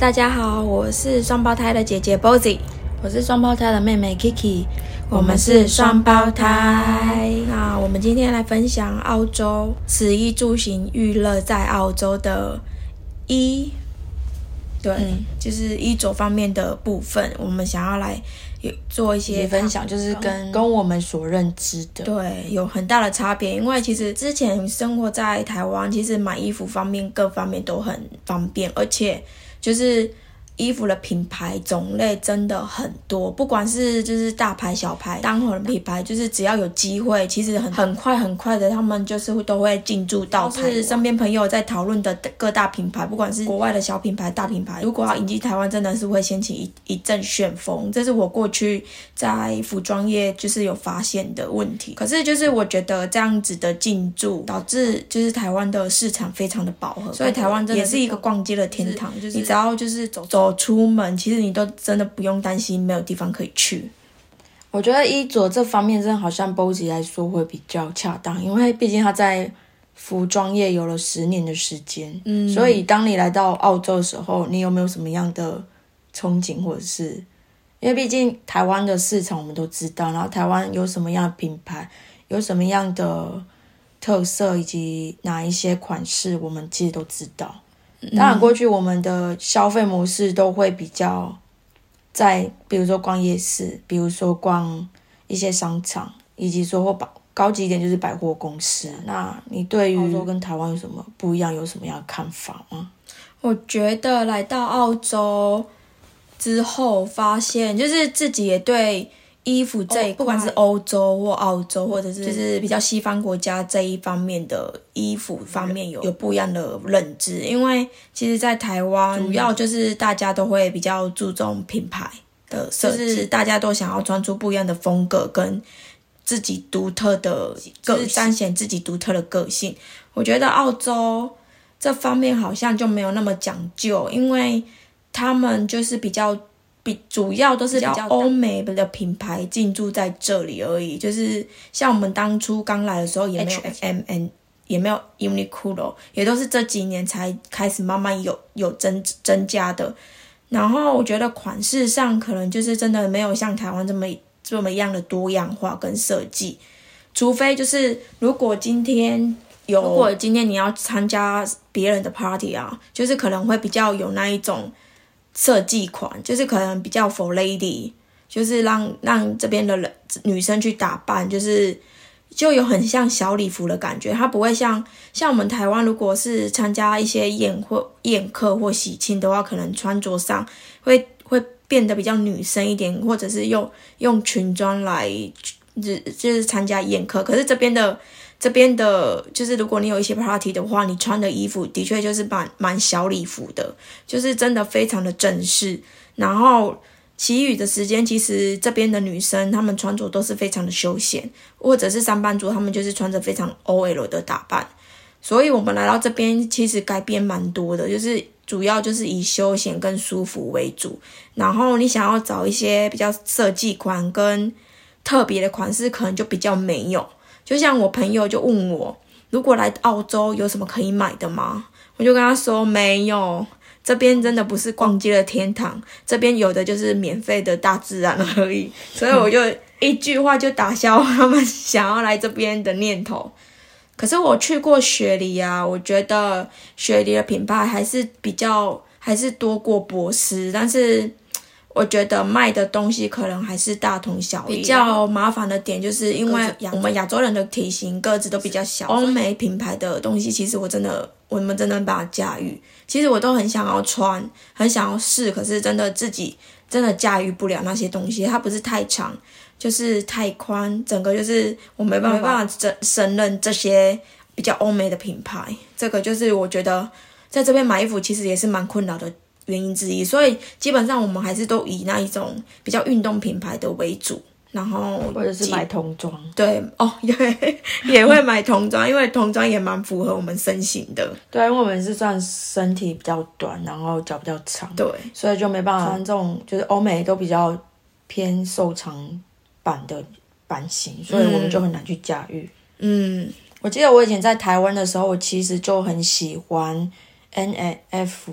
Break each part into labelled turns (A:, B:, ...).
A: 大家好，我是双胞胎的姐姐 Bozy，
B: 我是双胞胎的妹妹 Kiki，
A: 我们是双胞胎。那我们今天来分享澳洲食衣住行娱乐在澳洲的衣，对，就是衣着方面的部分，我们想要来有做一些
B: 分享，就是跟跟我们所认知的，
A: 对，有很大的差别。因为其实之前生活在台湾，其实买衣服方面各方面都很方便，而且。就是衣服的品牌种类真的很多，不管是就是大牌小牌，当红的品牌，就是只要有机会，其实很很快很快的，他们就是会都会进驻到。是身边朋友在讨论的各大品牌，不管是国外的小品牌、大品牌，如果要引进台湾，真的是会掀起一一阵旋风。这是我过去在服装业就是有发现的问题。可是就是我觉得这样子的进驻，导致就是台湾的市场非常的饱和，所以台湾真的是一个逛街的天堂。就是你只要就是走走。出门其实你都真的不用担心没有地方可以去。
B: 我觉得衣着这方面真的好像 Bozy 来说会比较恰当，因为毕竟他在服装业有了十年的时间。嗯，所以当你来到澳洲的时候，你有没有什么样的憧憬，或者是因为毕竟台湾的市场我们都知道，然后台湾有什么样的品牌，有什么样的特色，以及哪一些款式，我们其实都知道。当然，过去我们的消费模式都会比较在，比如说逛夜市，比如说逛一些商场，以及说或高高级一点就是百货公司。那你对于澳洲跟台湾有什么不一样？有什么样的看法吗？
A: 我觉得来到澳洲之后，发现就是自己也对。衣服这不管是欧洲或澳洲，或者是就是比较西方国家这一方面的衣服方面有有不一样的认知，因为其实，在台湾主要就是大家都会比较注重品牌的设计，大家都想要穿出不一样的风格跟自己独特的个彰显自己独特的个性。我觉得澳洲这方面好像就没有那么讲究，因为他们就是比较。比主要都是比较欧美的品牌进驻在这里而已，就是像我们当初刚来的时候也没有 M N，也没有 Uniqlo，也都是这几年才开始慢慢有有增增加的。然后我觉得款式上可能就是真的没有像台湾这么这么样的多样化跟设计，除非就是如果今天有，如果今天你要参加别人的 party 啊，就是可能会比较有那一种。设计款就是可能比较 for lady，就是让让这边的人女生去打扮，就是就有很像小礼服的感觉。它不会像像我们台湾，如果是参加一些宴或宴客或喜庆的话，可能穿着上会会变得比较女生一点，或者是用用裙装来就就是参加宴客。可是这边的。这边的，就是如果你有一些 party 的话，你穿的衣服的确就是蛮蛮小礼服的，就是真的非常的正式。然后其余的时间，其实这边的女生她们穿着都是非常的休闲，或者是上班族，她们就是穿着非常 OL 的打扮。所以我们来到这边，其实改变蛮多的，就是主要就是以休闲跟舒服为主。然后你想要找一些比较设计款跟特别的款式，可能就比较没有。就像我朋友就问我，如果来澳洲有什么可以买的吗？我就跟他说没有，这边真的不是逛街的天堂，这边有的就是免费的大自然而已。所以我就一句话就打消他们想要来这边的念头。可是我去过雪梨啊，我觉得雪梨的品牌还是比较还是多过博斯，但是。我觉得卖的东西可能还是大同小异。比较麻烦的点就是因为我们亚洲人的体型个子都比较小，欧美品牌的东西其实我真的我们真的办法驾驭。其实我都很想要穿，很想要试，可是真的自己真的驾驭不了那些东西。它不是太长，就是太宽，整个就是我没办法承胜任这些比较欧美的品牌。这个就是我觉得在这边买衣服其实也是蛮困扰的。原因之一，所以基本上我们还是都以那一种比较运动品牌的为主，然后
B: 或者是买童装。
A: 对哦，也 也会买童装，因为童装也蛮符合我们身形的。
B: 对，因为我们是算身体比较短，然后脚比较长，
A: 对，
B: 所以就没办法穿这种就是欧美都比较偏瘦长版的版型，所以我们就很难去驾驭。嗯，我记得我以前在台湾的时候，我其实就很喜欢 N F。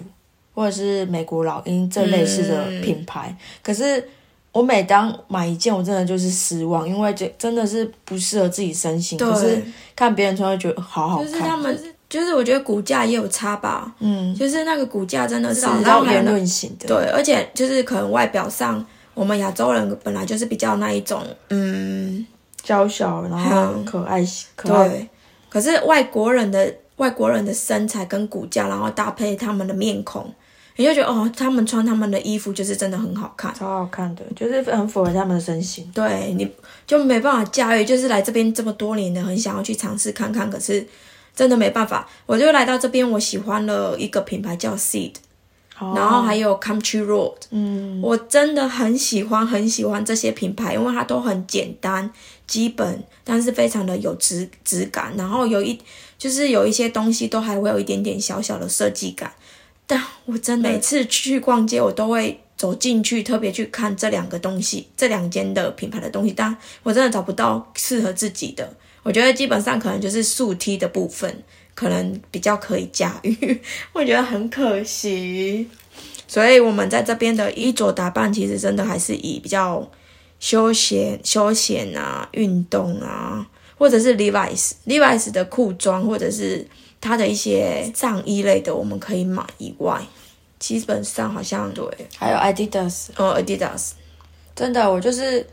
B: 或者是美国老鹰这类似的品牌。可是我每当买一件，我真的就是失望，因为这真的是不适合自己身形。可是看别人穿，会觉得好好看。
A: 就是他们，就是我觉得骨架也有差吧。嗯，就是那个骨架真的是
B: 比较圆润型的。
A: 对，而且就是可能外表上，我们亚洲人本来就是比较那一种，嗯，
B: 娇小然后可爱可爱。
A: 对，可是外国人的外国人的身材跟骨架，然后搭配他们的面孔。你就觉得哦，他们穿他们的衣服就是真的很好看，
B: 超好看的，就是很符合他们的身形。
A: 对，你就没办法驾驭，就是来这边这么多年的，很想要去尝试看看，可是真的没办法。我就来到这边，我喜欢了一个品牌叫 Seed，然后还有 Country Road。嗯，我真的很喜欢很喜欢这些品牌，因为它都很简单、基本，但是非常的有质质感，然后有一就是有一些东西都还会有一点点小小的设计感。但我真每次去逛街，我都会走进去，特别去看这两个东西，这两间的品牌的东西，但我真的找不到适合自己的。我觉得基本上可能就是竖梯的部分，可能比较可以驾驭，我觉得很可惜。所以，我们在这边的衣着打扮，其实真的还是以比较休闲、休闲啊、运动啊，或者是 Levi's、Levi's 的裤装，或者是。它的一些上衣类的我们可以买以外，基本上好像对，
B: 还有 Adidas，
A: 呃，Adidas，
B: 真的，我就是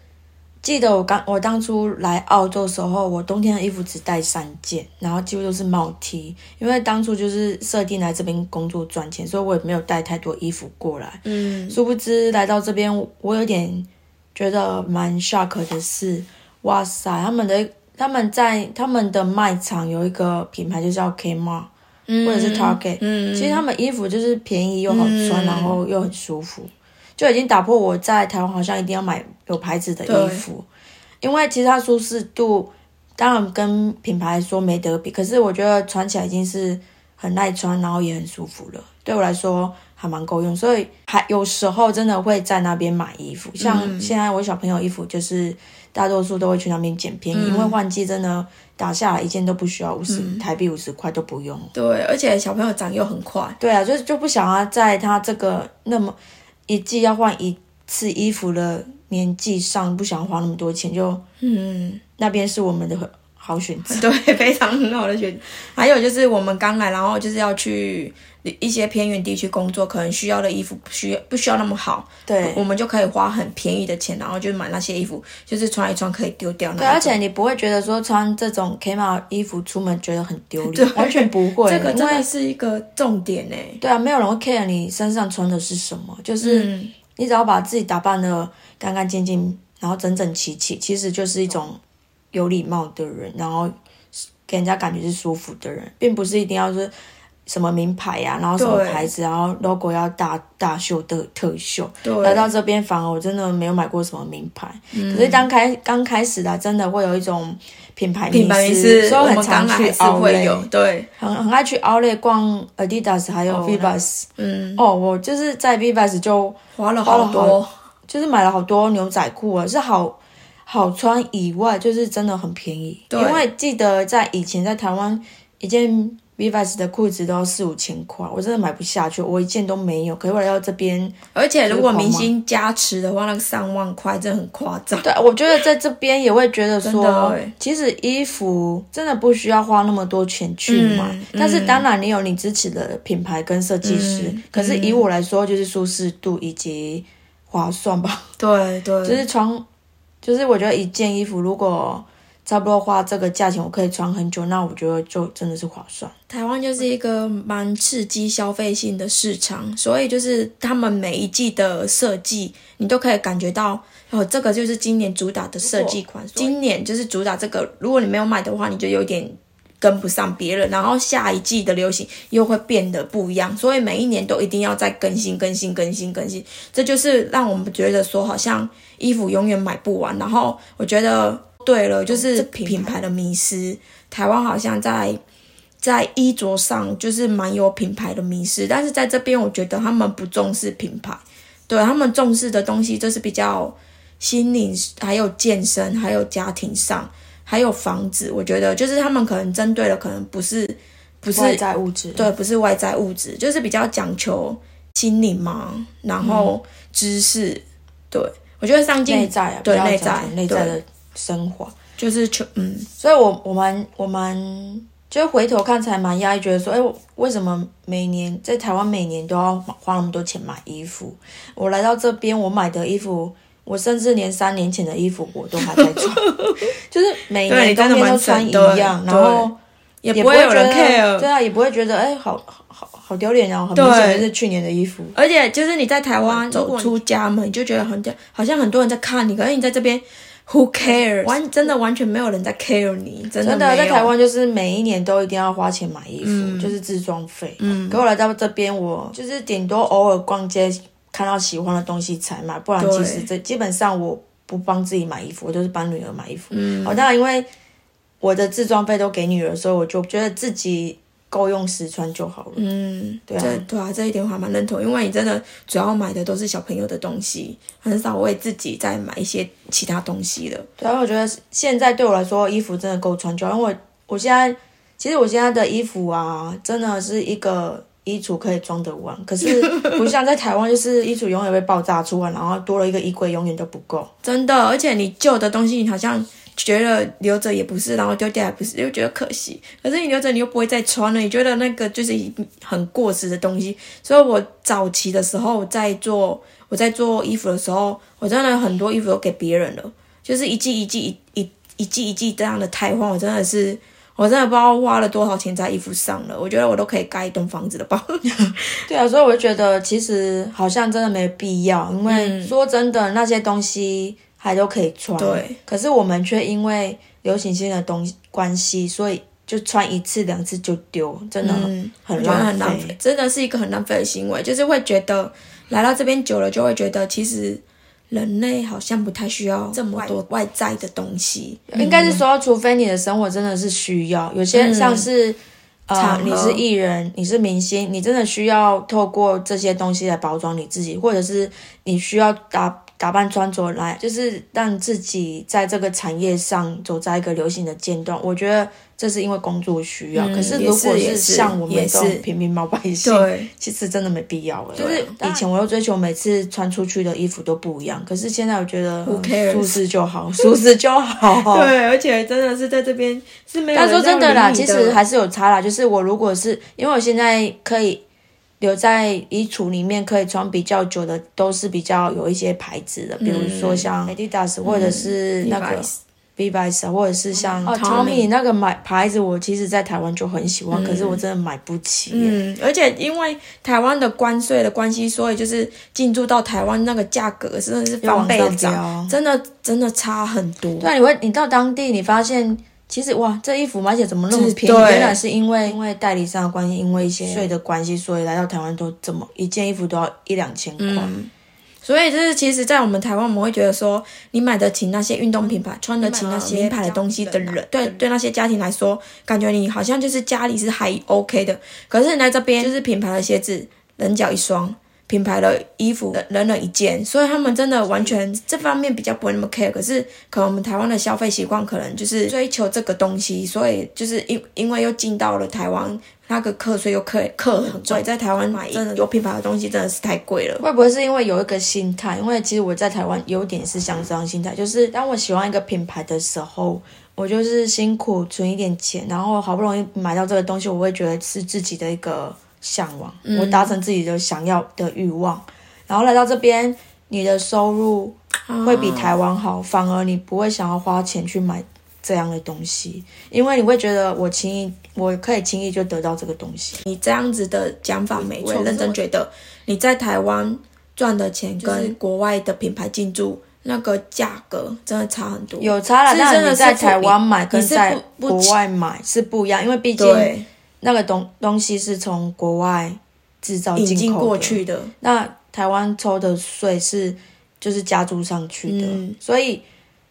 B: 记得我刚我当初来澳洲的时候，我冬天的衣服只带三件，然后几乎都是帽 T，因为当初就是设定来这边工作赚钱，所以我也没有带太多衣服过来。嗯，殊不知来到这边，我有点觉得蛮 shock 的是，哇塞，他们的。他们在他们的卖场有一个品牌，就叫 Kmart，或者是 Target。其实他们衣服就是便宜又好穿，然后又很舒服，就已经打破我在台湾好像一定要买有牌子的衣服，因为其实它舒适度当然跟品牌说没得比，可是我觉得穿起来已经是很耐穿，然后也很舒服了。对我来说还蛮够用，所以还有时候真的会在那边买衣服，像现在我小朋友衣服就是。大多数都会去那边捡便宜，因为换季真的打下来一件都不需要五十台币，五十块都不用。
A: 对，而且小朋友长又很快。
B: 对啊，就是就不想要在他这个那么一季要换一次衣服的年纪上，不想花那么多钱，就嗯，那边是我们的好选 择。
A: 对，非常很好的选。还有就是我们刚来，然后就是要去。一些偏远地区工作，可能需要的衣服需要不需要那么好？
B: 对，
A: 我们就可以花很便宜的钱，然后就买那些衣服，就是穿一穿可以丢掉。
B: 对，而且你不会觉得说穿这种 K 码衣服出门觉得很丢脸，完全不会。
A: 这个真的是一个重点呢。
B: 对啊，没有人会 care 你身上穿的是什么，就是你只要把自己打扮的干干净净，然后整整齐齐，其实就是一种有礼貌的人，然后给人家感觉是舒服的人，并不是一定要是。什么名牌呀，然后什么牌子，然后 logo 要大大秀的特秀。来到这边反而我真的没有买过什么名牌，可是刚开刚开始的真的会有一种品牌
A: 迷
B: 思，所以很常去
A: 奥莱，对，
B: 很很爱去奥莱逛 Adidas 还有 Vivas。嗯，哦，我就是在 Vivas 就
A: 花了好多，
B: 就是买了好多牛仔裤啊，是好好穿以外，就是真的很便宜。因为记得在以前在台湾一件。Vivas 的裤子都要四五千块，我真的买不下去，我一件都没有。可是我来到这边，
A: 而且如果明星加持的话，那个三万块真的很夸张。
B: 对，我觉得在这边也会觉得说，其实衣服真的不需要花那么多钱去买。但是当然，你有你支持的品牌跟设计师。可是以我来说，就是舒适度以及划算吧。
A: 对对，
B: 就是穿，就是我觉得一件衣服如果。差不多花这个价钱，我可以穿很久，那我觉得就真的是划算。
A: 台湾就是一个蛮刺激消费性的市场，所以就是他们每一季的设计，你都可以感觉到哦，这个就是今年主打的设计款。今年就是主打这个，如果你没有买的话，你就有点跟不上别人。然后下一季的流行又会变得不一样，所以每一年都一定要再更新、更新、更新、更新。这就是让我们觉得说，好像衣服永远买不完。然后我觉得。对了，就是品牌的迷失。台湾好像在在衣着上就是蛮有品牌的迷失，但是在这边我觉得他们不重视品牌，对他们重视的东西就是比较心灵，还有健身，还有家庭上，还有房子。我觉得就是他们可能针对的可能不是不是
B: 外在物质，
A: 对，不是外在物质，就是比较讲求心灵嘛，然后知识，对我觉得上进
B: 内在啊，
A: 对内在
B: 内在的升华。
A: 就是求嗯
B: 所以我我蛮我蛮就是回头看才蛮压抑，觉得说，哎、我为什么每年在台湾每年都要花那么多钱买衣服？我来到这边，我买的衣服，我甚至连三年前的衣服我都还在穿，就是每
A: 对
B: 年冬天都穿一样，然
A: 对
B: 后
A: 也
B: 也会觉
A: 不会有人
B: 得
A: care，
B: 对啊，也不会觉得哎、好好好好丢脸哦，很
A: 对
B: 明显就是去年的衣服。
A: 而且就是你在台湾走出家门，你就觉得很好像很多人在看你，可是你在这边，Who cares？完真的完全没有人在 care 你，真的
B: 真的在台湾就是每一年都一定要花钱买衣服，就是自装费。嗯，可我来到这边，我就是顶多偶尔逛街看到喜欢的东西才买，不然其实这基本上我不帮自己买衣服，我都是帮女儿买衣服。嗯，哦，当然因为我的自装费都给女儿，所以我就觉得自己够用实穿就好了。
A: 嗯，
B: 对啊
A: 对啊，这一点我还蛮认同，因为你真的主要买的都是小朋友的东西，很少为自己再买一些其他东西了。
B: 对啊，我觉得现在对我来说，衣服真的够穿就好，因为我我现在其实我现在的衣服啊，真的是一个衣橱可以装得完，可是 不像在台湾，就是衣橱永远会爆炸出来，然后多了一个衣柜，永远都不够。
A: 真的，而且你旧的东西，你好像觉得留着也不是，然后丢掉也不是，又觉得可惜。可是你留着，你又不会再穿了，你觉得那个就是很过时的东西。所以我早期的时候在做我在做衣服的时候，我真的很多衣服都给别人了，就是一季一季一一一季一季这样的汰换，我真的是。我真的不知道花了多少钱在衣服上了，我觉得我都可以盖一栋房子了吧。
B: 对啊，所以我就觉得其实好像真的没必要，因为说真的，那些东西还都可以穿。
A: 对，
B: 可是我们却因为流行性的东西关系，所以就穿一次两次就丢，真的很很浪
A: 费，真的是一个很浪费的行为。就是会觉得来到这边久了，就会觉得其实人类好像不太需要这么多外在的东西。
B: 应该是说，除非你的生活真的是需要，有些像是。呃
A: 场，合
B: 你是艺人，你是明星，你真的需要透过这些东西来包装你自己，或者是你需要打打扮穿着来，就是让自己在这个产业上走在一个流行的尖端。我觉得这是因为工作需要。可是如果
A: 是
B: 像我们
A: 也
B: 这种
A: 是
B: 平民老百姓，
A: 对，
B: 其实真的没必要了。就是以前我又追求每次穿出去的衣服都不一样，可是现在我觉得
A: cares？
B: 舒适就好，舒适就好。
A: 对，而且真的是在这边是没有
B: 但
A: 人
B: 说真的啦，其实还是有差啦。就是我如果是因为我现在可以留在衣橱里面可以穿比较久的，都是比较有一些牌子的，比如说像 Adidas 或者是那个啊，或者是像哦
A: Tommy
B: 那个买牌子，我其实在台湾就很喜欢，可是我真的买不起。
A: 嗯，而且因为台湾的关税的关系，所以就是进驻到台湾那个价格真的是翻倍涨，真的真的差很多。
B: 对啊，你会你到当地，你发现其实哇，这衣服买起来怎么那么便宜？原来是因为因为代理商的关系，因为一些税的关系，所以来到台湾都怎么一件衣服都要一两千块。
A: 所以就是，其实，在我们台湾，我们会觉得说，你买得起那些运动品牌，穿得起那些名牌的东西的人，对对，那些家庭来说，感觉你好像就是家里是还 OK 的。可是你来这边，就是品牌的鞋子，人脚一双。品牌的衣服，人人一件，所以他们真的完全这方面比较不会那么 care。可是，可能我们台湾的消费习惯可能就是追求这个东西，所以就是因因为又进到了台湾，那个课税又课课很贵，在台湾买真的有品牌的东西真的是太贵了。
B: 会不会是因为有一个心态？因为其实我在台湾有点是像这样心态，就是当我喜欢一个品牌的时候，我就是辛苦存一点钱，然后好不容易买到这个东西，我会觉得是自己的一个向往，我达成自己的想要的欲望。然后来到这边，你的收入会比台湾好，反而你不会想要花钱去买这样的东西，因为你会觉得我轻易我可以轻易就得到这个东西。
A: 你这样子的讲法没错，认真觉得你在台湾赚的钱跟国外的品牌进驻那个价格真的差很多。
B: 有差了，但你
A: 真的是你
B: 在台湾买跟在国外买是不一样，因为毕竟
A: 对
B: 那个东东西是从国外制造
A: 引进
B: 进口的。
A: 过去的，
B: 那台湾抽的税是就是加注上去的，
A: 嗯。
B: 所以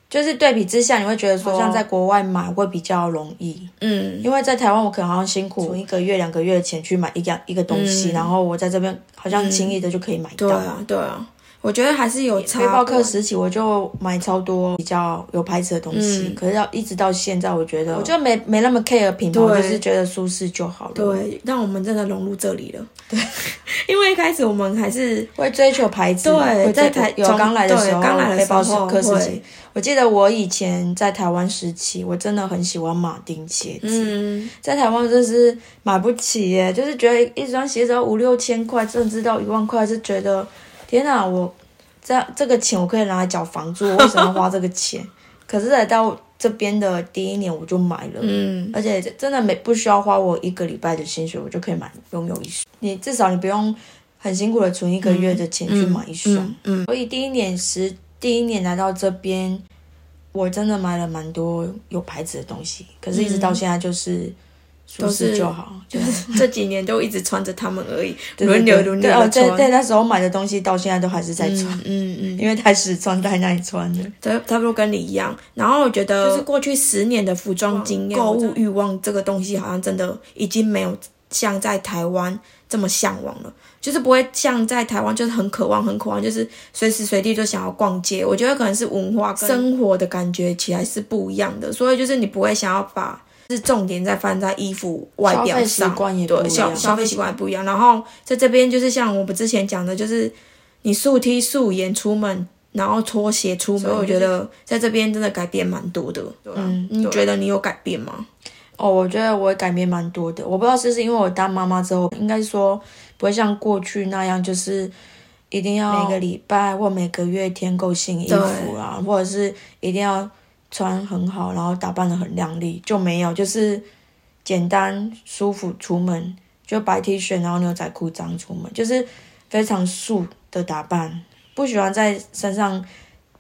B: 就是对比之下，你会觉得说，像在国外买会比较容易，
A: 嗯，
B: 因为在台湾我可能好像辛苦存一个月两个月的钱去买一样一个东西，然后我在这边好像轻易的就可以买到。
A: 对啊，对啊，我觉得还是有差。
B: 背包客时期我就买超多比较有牌子的东西，可是要一直到现在，我觉得我就没没那么 care 品牌，我就是觉得舒适就好了。
A: 对，让我们真的融入这里了。对，因为一开始我们还是
B: 会追求牌子，
A: 对，在
B: 台有
A: 从
B: 刚来的时候，
A: 对刚来的
B: 背包
A: 时候
B: 客时期，我记得我以前在台湾时期，我真的很喜欢马丁鞋子，
A: 嗯，
B: 在台湾真是买不起耶，就是觉得一双鞋子要五六千块，甚至到一万块，是觉得天哪，我这这个钱我可以拿来缴房租，我为什么要花这个钱？可是来到这边的第一年我就买了，
A: 嗯，
B: 而且真的没不需要花我一个礼拜的薪水，我就可以买拥有一双。你至少你不用很辛苦的存一个月的钱去买一双。
A: 嗯，
B: 所以第一年时，第一年来到这边，我真的买了蛮多有牌子的东西，可是一直到现在就是舒适就好，
A: 就是这几年都一直穿着它们而已，
B: 对
A: 轮流轮
B: 对哦，
A: 流的穿。
B: 在在那时候买的东西到现在都还是在穿，
A: 嗯嗯，
B: 因为太实穿，太耐穿了。
A: 差差不多跟你一样。然后我觉得，就是过去十年的服装经验、购物欲望这个东西，好像真的已经没有像在台湾这么向往了。就是不会像在台湾，就是很渴望、很渴望，就是随时随地就想要逛街。我觉得可能是文化跟生活的感觉起来是不一样的，所以就是你不会想要把是重点在放在衣服外表上，对消消费习惯也不一样。然后在这边就是像我们之前讲的，就是你素 T 素颜出门，然后拖鞋出门，所以我觉得在这边真的改变蛮多的。嗯，你觉得你有改变吗？
B: 哦，我觉得我改变蛮多的。我不知道是不是因为我当妈妈之后，应该说不会像过去那样，就是一定要每个礼拜或每个月添购新衣服啊，或者是一定要穿很好，然后打扮的很靓丽，就没有，就是简单舒服出门，就白 T 恤，然后牛仔裤这样出门，就是非常素的打扮，不喜欢在身上。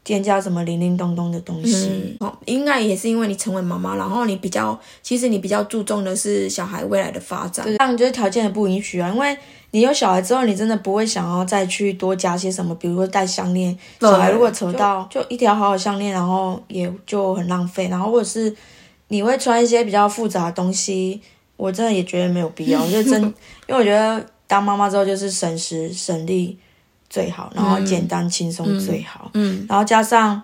B: 添加什么零零咚咚的东西？
A: 嗯，哦，应该也是因为你成为妈妈，然后你比较，其实你比较注重的是小孩未来的发展。
B: 对，当然就是条件也不允许啊，因为你有小孩之后，你真的不会想要再去多加些什么，比如说戴项链。小孩如果扯到就一条好好项链，然后也就很浪费。然后或者是你会穿一些比较复杂的东西，我真的也觉得没有必要。就真，因为我觉得当妈妈之后就是省时省力。最好，然后简单轻松最好。
A: 嗯，
B: 然后加上，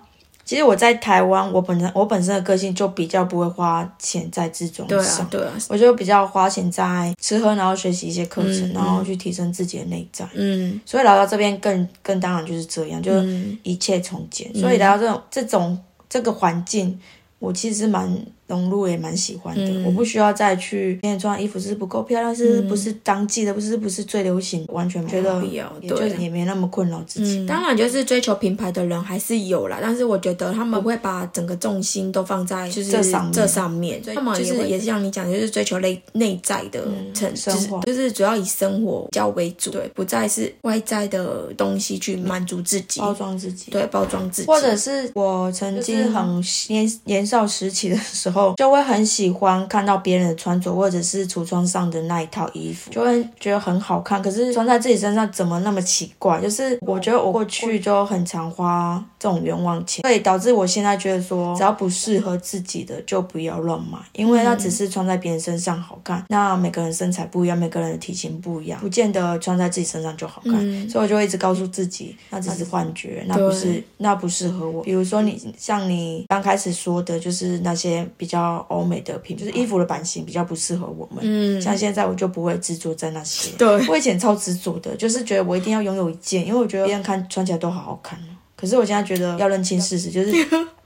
B: 其实我在台湾，我本身我本身的个性就比较不会花钱在自装上，
A: 对啊，
B: 我就比较花钱在吃喝，然后学习一些课程，然后去提升自己的内在。
A: 嗯，
B: 所以来到这边更更当然就是这样，就是一切从简。所以来到这种这种这个环境，我其实蛮。融入也蛮喜欢的，我不需要再去今天穿衣服是不够漂亮，是不是当季的，不是不是最流行，完全觉得
A: 必要，
B: 对，也没那么困扰自己。
A: 当然，就是追求品牌的人还是有啦，但是我觉得他们不会把整个重心都放在就是
B: 这上面，
A: 这上面，他们就是也是像你讲，就是追求内内在的成
B: 生活，
A: 就是主要以生活较为主，对，不再是外在的东西去满足自己，
B: 包装自己，
A: 对，包装自己。
B: 或者是我曾经很年年少时期的时候，就会很喜。喜欢看到别人的穿着，或者是橱窗上的那一套衣服，就会觉得很好看。可是穿在自己身上怎么那么奇怪？就是我觉得我过去就很常花这种冤枉钱，所以导致我现在觉得说，只要不适合自己的就不要乱买，因为那只是穿在别人身上好看。那每个人身材不一样，每个人的体型不一样，不见得穿在自己身上就好看。所以我就一直告诉自己，那只是幻觉，那不是那不适合我。比如说你像你刚开始说的，就是那些比较欧美的。的品就是衣服的版型比较不适合我们，嗯，像现在我就不会执着在那些，
A: 对，
B: 我以前超执着的，就是觉得我一定要拥有一件，因为我觉得别人看穿起来都好好看。可是我现在觉得要认清事实，就是。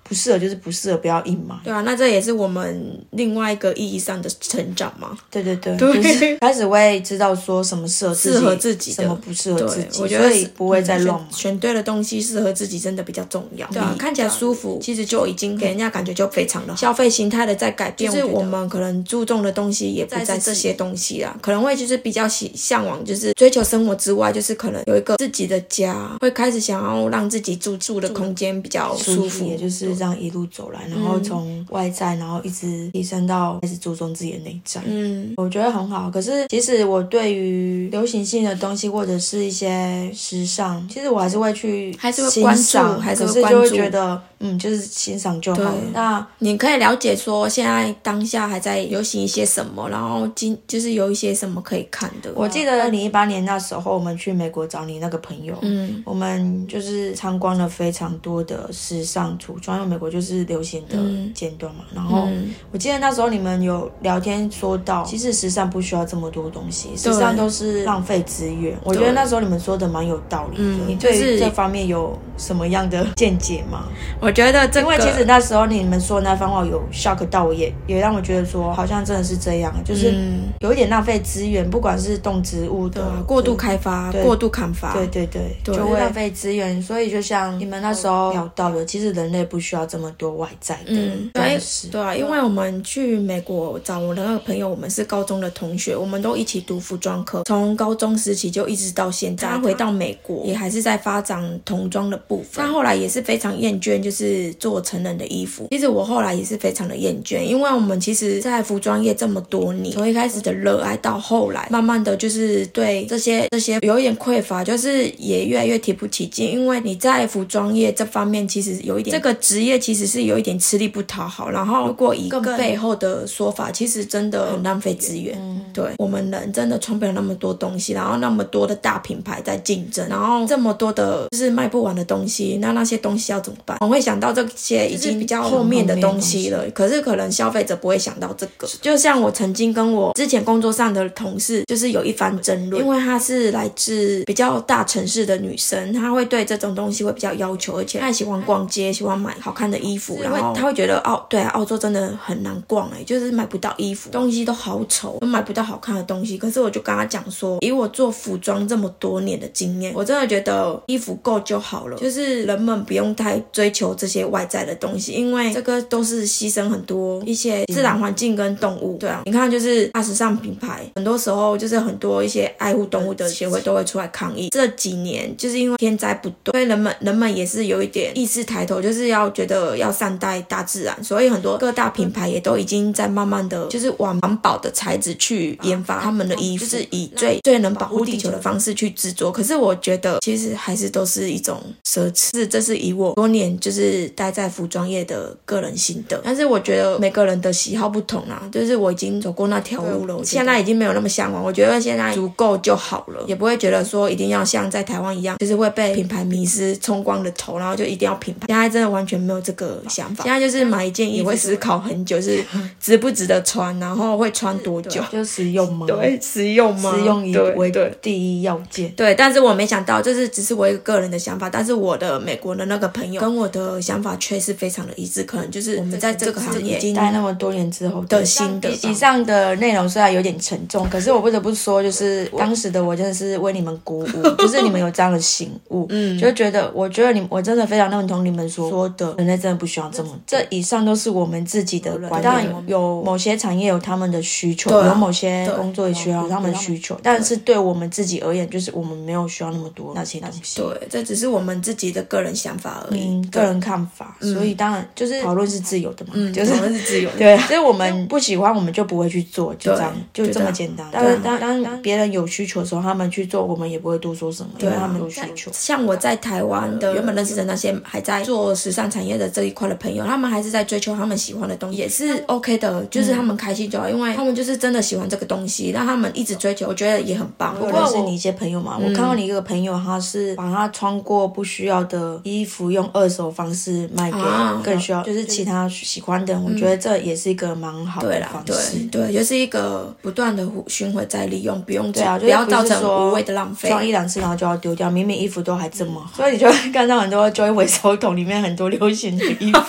B: 不适合就是不适合，不要硬买。
A: 对啊，那这也是我们另外一个意义上的成长嘛。
B: 对对对，就是开始会知道说什么适合
A: 适合自己，
B: 什么不适合自己。
A: 我觉得
B: 不会再乱
A: 选对了东西，适合自己真的比较重要。对啊，看起来舒服，其实就已经给人家感觉就非常的好。消费形态的在改变，就是我们可能注重的东西也不在这些东西啦，可能会就是比较喜向往，就是追求生活之外，就是可能有一个自己的家，会开始想要让自己住住的空间比较舒服，
B: 也就是这样一路走来。然后从外在，然后一直提升到开始注重自己的内在。嗯，我觉得很好。可是其实我对于流行性的东西或者是一些时尚，其实我还是会去
A: 还是会关注，还是会关注。
B: 觉得嗯，就是欣赏就好。那
A: 你可以了解说现在当下还在流行一些什么，然后今就是有一些什么可以看的。
B: 我记得二零一八年那时候我们去美国找你那个朋友，嗯，我们就是参观了非常多的时尚橱窗。为美国就是流行的阶段嘛。然后我记得那时候你们有聊天说到，其实时尚不需要这么多东西，时尚都是浪费资源。我觉得那时候你们说的蛮有道理的。你对这方面有什么样的见解吗？
A: 我觉得，
B: 因为其实那时候你们说那番话有 shock 到我，也也让我觉得说，好像真的是这样，就是有一点浪费资源，不管是动植物的
A: 过度开发、过度砍伐，
B: 对对对，就会浪费资源。所以就像你们那时候聊到的，其实人类不需要这么多外在的东西。
A: 对啊，因为我们去美国找我的那个朋友，我们是高中的同学，我们都一起读服装科，从高中时期就一直到现在。他回到美国，也还是在发展童装的部分。他后来也是非常厌倦，就是做成人的衣服。其实我后来也是非常的厌倦，因为我们其实，在服装业这么多年，从一开始的热爱到后来，慢慢的就是对这些这些有一点匮乏，就是也越来越提不起劲。因为你在服装业这方面，其实有一点这个职业其实是有一点吃力不讨好。然后如果一个背后的说法，其实真的很浪费资源。对我们人真的穿不了那么多东西，然后那么多的大品牌在竞争，然后这么多的就是卖不完的东西，那那些东西要怎么办？我会想到这些已经比较后面的东西了。可是可能消费者不会想到这个。就像我曾经跟我之前工作上的同事，就是有一番争论，因为她是来自比较大城市的女生，她会对这种东西会比较要求，而且她喜欢逛街，喜欢买好看的衣服，然后她会觉得澳对啊，澳洲真的很难逛哎，就是买不到衣服，东西都好丑，都买不到好看的东西。可是我就跟她讲说，以我做服装这么多年的经验，我真的觉得衣服够就好了，就是人们不用太追求这些外在的东西，因为这个都是牺牲很多一些自然环境跟动物。对啊，你看就是大时尚品牌，很多时候就是很多一些爱护动物的协会都会出来抗议。这几年就是因为天灾不断，所以人们人们也是有一点意识抬头，就是要觉得要善待大自然，所以很多各大品牌也都已经在慢慢的就是往环保的材质去研发他们的衣服，就是以最最能保护地球的方式去制作。可是我觉得其实还是都是一种奢侈，这是以我多年就是待在服装业的个人心得。但是我觉得每个人的喜好不同啊，就是我已经走过那条路了，现在已经没有那么向往。我觉得现在足够就好了，也不会觉得说一定要像在台湾一样，就是会被品牌迷失、冲光了头，然后就一定要品牌。现在真的完全没有这个想法。现在就是买一件也会思考很久，是 值不值得穿，然后会穿多久，
B: 就实用吗？
A: 对，实用吗？
B: 实用以为第一要件。
A: 对，但是我没想到，就是只是我一个个人的想法，但是我的美国的那个朋友跟我的想法却是非常的一致。可能就是我们在这个行业已经
B: 待那么多年之后
A: 的心得。
B: 以上的内容虽然有点沉重，可是我不得不说，就是当时的我真的是为你们鼓舞，就是你们有这样的醒悟，嗯，就觉得我觉得你我真的非常认同你们所说的，人类真的不需要这么。这以上都是我们自己的观点。当然有某些产业有他们的需求，有某些工作也需要他们的需求，但是对我们自己而言，就是我们没有需要那么多那些东西。
A: 对，这只是我们自己的个人想法而已，
B: 个人看法。所以当然就是讨论是自由的嘛，
A: 就是讨论是自由的。
B: 对，所以我们不喜欢，我们就不会去做，就这样，就这么简单。当当当别人有需求的时候，他们去做，我们也不会多说什么，因为他们有需求。
A: 像我在台湾的原本认识的那些还在做时尚产业的这一块的朋友，他们还是在追求他们喜欢的东西，也是。OK 的，就是他们开心就好，因为他们就是真的喜欢这个东西，让他们一直追求，我觉得也很棒。
B: 我认识你一些朋友嘛，我看到你一个朋友，他是把他穿过不需要的衣服，用二手方式卖给更需要，就是其他喜欢的人。我觉得这也是一个蛮好的方式，
A: 对，就是一个不断的循环再利用，不用对啊，不要造成无谓的浪费，
B: 装一两次然后就要丢掉，明明衣服都还这么好，所以你就会看到很多就会回收桶里面很多流行的衣服。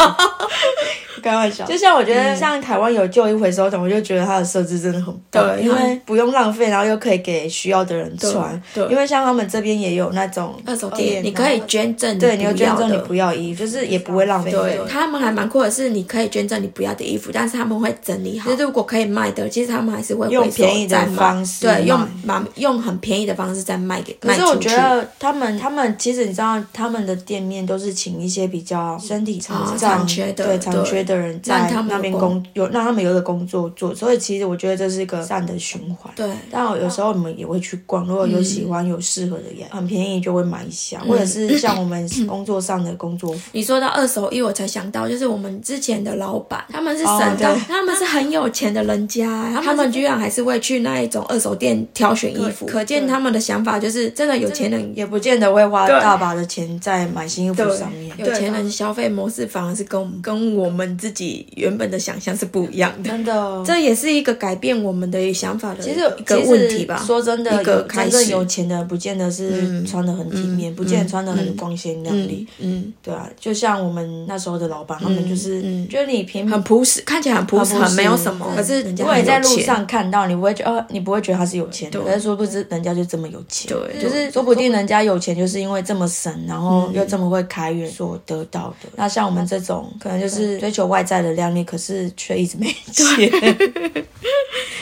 B: 开玩笑，就像我觉得像台湾有旧衣回收桶，我就觉得它的设置真的很棒，因为不用浪费，然后又可以给需要的人穿。对，因为像他们这边也有那种
A: 二手店，你可以捐赠，
B: 对，你
A: 要
B: 捐赠你不要衣服，就是也不会浪费。
A: 对，他们还蛮酷的是，你可以捐赠你不要的衣服，但是他们会整理好。就是如果可以卖的，其实他们还是会
B: 用便宜的方式，
A: 对，用蛮用很便宜的方式再卖给。
B: 可是我觉得他们他们其实你知道，他们的店面都是请一些比较身体残障、
A: 缺
B: 对残缺的人在那边工有让他们有一个工作做，所以其实我觉得这是一个善的循环。
A: 对，
B: 但有时候我们也会去逛，如果有喜欢有适合的也很便宜就会买一下，或者是像我们工作上的工作服。
A: 你说到二手衣，我才想到，就是我们之前的老板，他们是省到，他们是很有钱的人家，他们居然还是会去那一种二手店挑选衣服，可见他们的想法就是真的有钱人
B: 也不见得会花大把的钱在买新衣服上面。
A: 有钱人消费模式反而是跟跟我们自己原本的想象是不一样的，
B: 真的，
A: 这也是一个改变我们的想法的
B: 其实
A: 一个问题吧。
B: 说真的，
A: 一个开
B: 始有钱的不见得是穿的很体面，不见得穿的很光鲜亮丽。嗯，对啊，就像我们那时候的老板，他们就是觉得你平
A: 很朴实，看起来很朴实，很没有什么。可是如果
B: 你在路上看到，你不会觉得，你不会觉得他是有钱的，可是说不知人家就这么有钱。
A: 对，
B: 就是说不定人家有钱，就是因为这么省，然后又这么会开源所得到的。那像我们这种，可能就是追求外在的靓丽，可是却一直没 钱。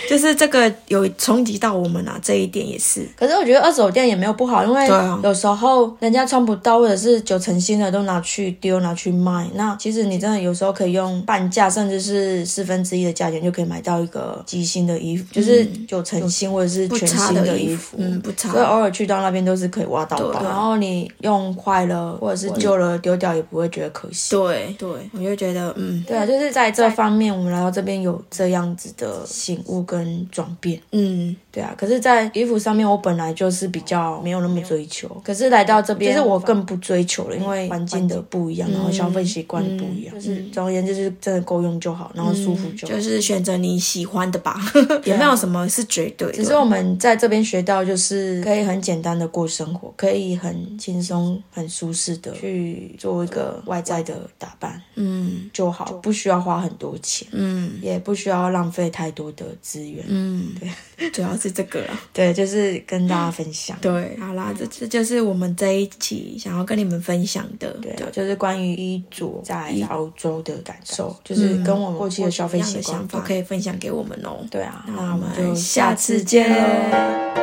A: 就是这个有冲击到我们啊，这一点也是。
B: 可是我觉得二手店也没有不好，因为有时候人家穿不到，或者是九成新的都拿去丢拿去卖。那其实你真的有时候可以用半价，甚至是四分之一的价钱就可以买到一个机新的衣服，就是九成新或者是全新的衣服，
A: 嗯，不差。
B: 所以偶尔去到那边都是可以挖到宝。然后你用坏了或者是旧了丢掉也不会觉得可惜。
A: 对对，我就觉得嗯，
B: 对啊，就是在这方面，我们来到这边有这样子的醒悟跟。转变，嗯，对啊，可是，在衣服上面，我本来就是比较没有那么追求，可是来到这边，其实我更不追求了，因为环境的不一样，然后消费习惯不一样，就是总而言之，就是真的够用就好，然后舒服就好，
A: 就是选择你喜欢的吧，也没有什么是绝对，
B: 只是我们在这边学到，就是可以很简单的过生活，可以很轻松、很舒适的去做一个外在的打扮，嗯，就好，不需要花很多钱，嗯，也不需要浪费太多的资源。嗯，
A: 对，主要是这个啊，
B: 对，就是跟大家分享。
A: 对，好啦，这这就是我们这一期想要跟你们分享的，
B: 对，就是关于衣着在澳洲的感受，就是跟我们过去的消费习惯
A: 都可以分享给我们哦。
B: 对啊，
A: 那我们就下次见喽。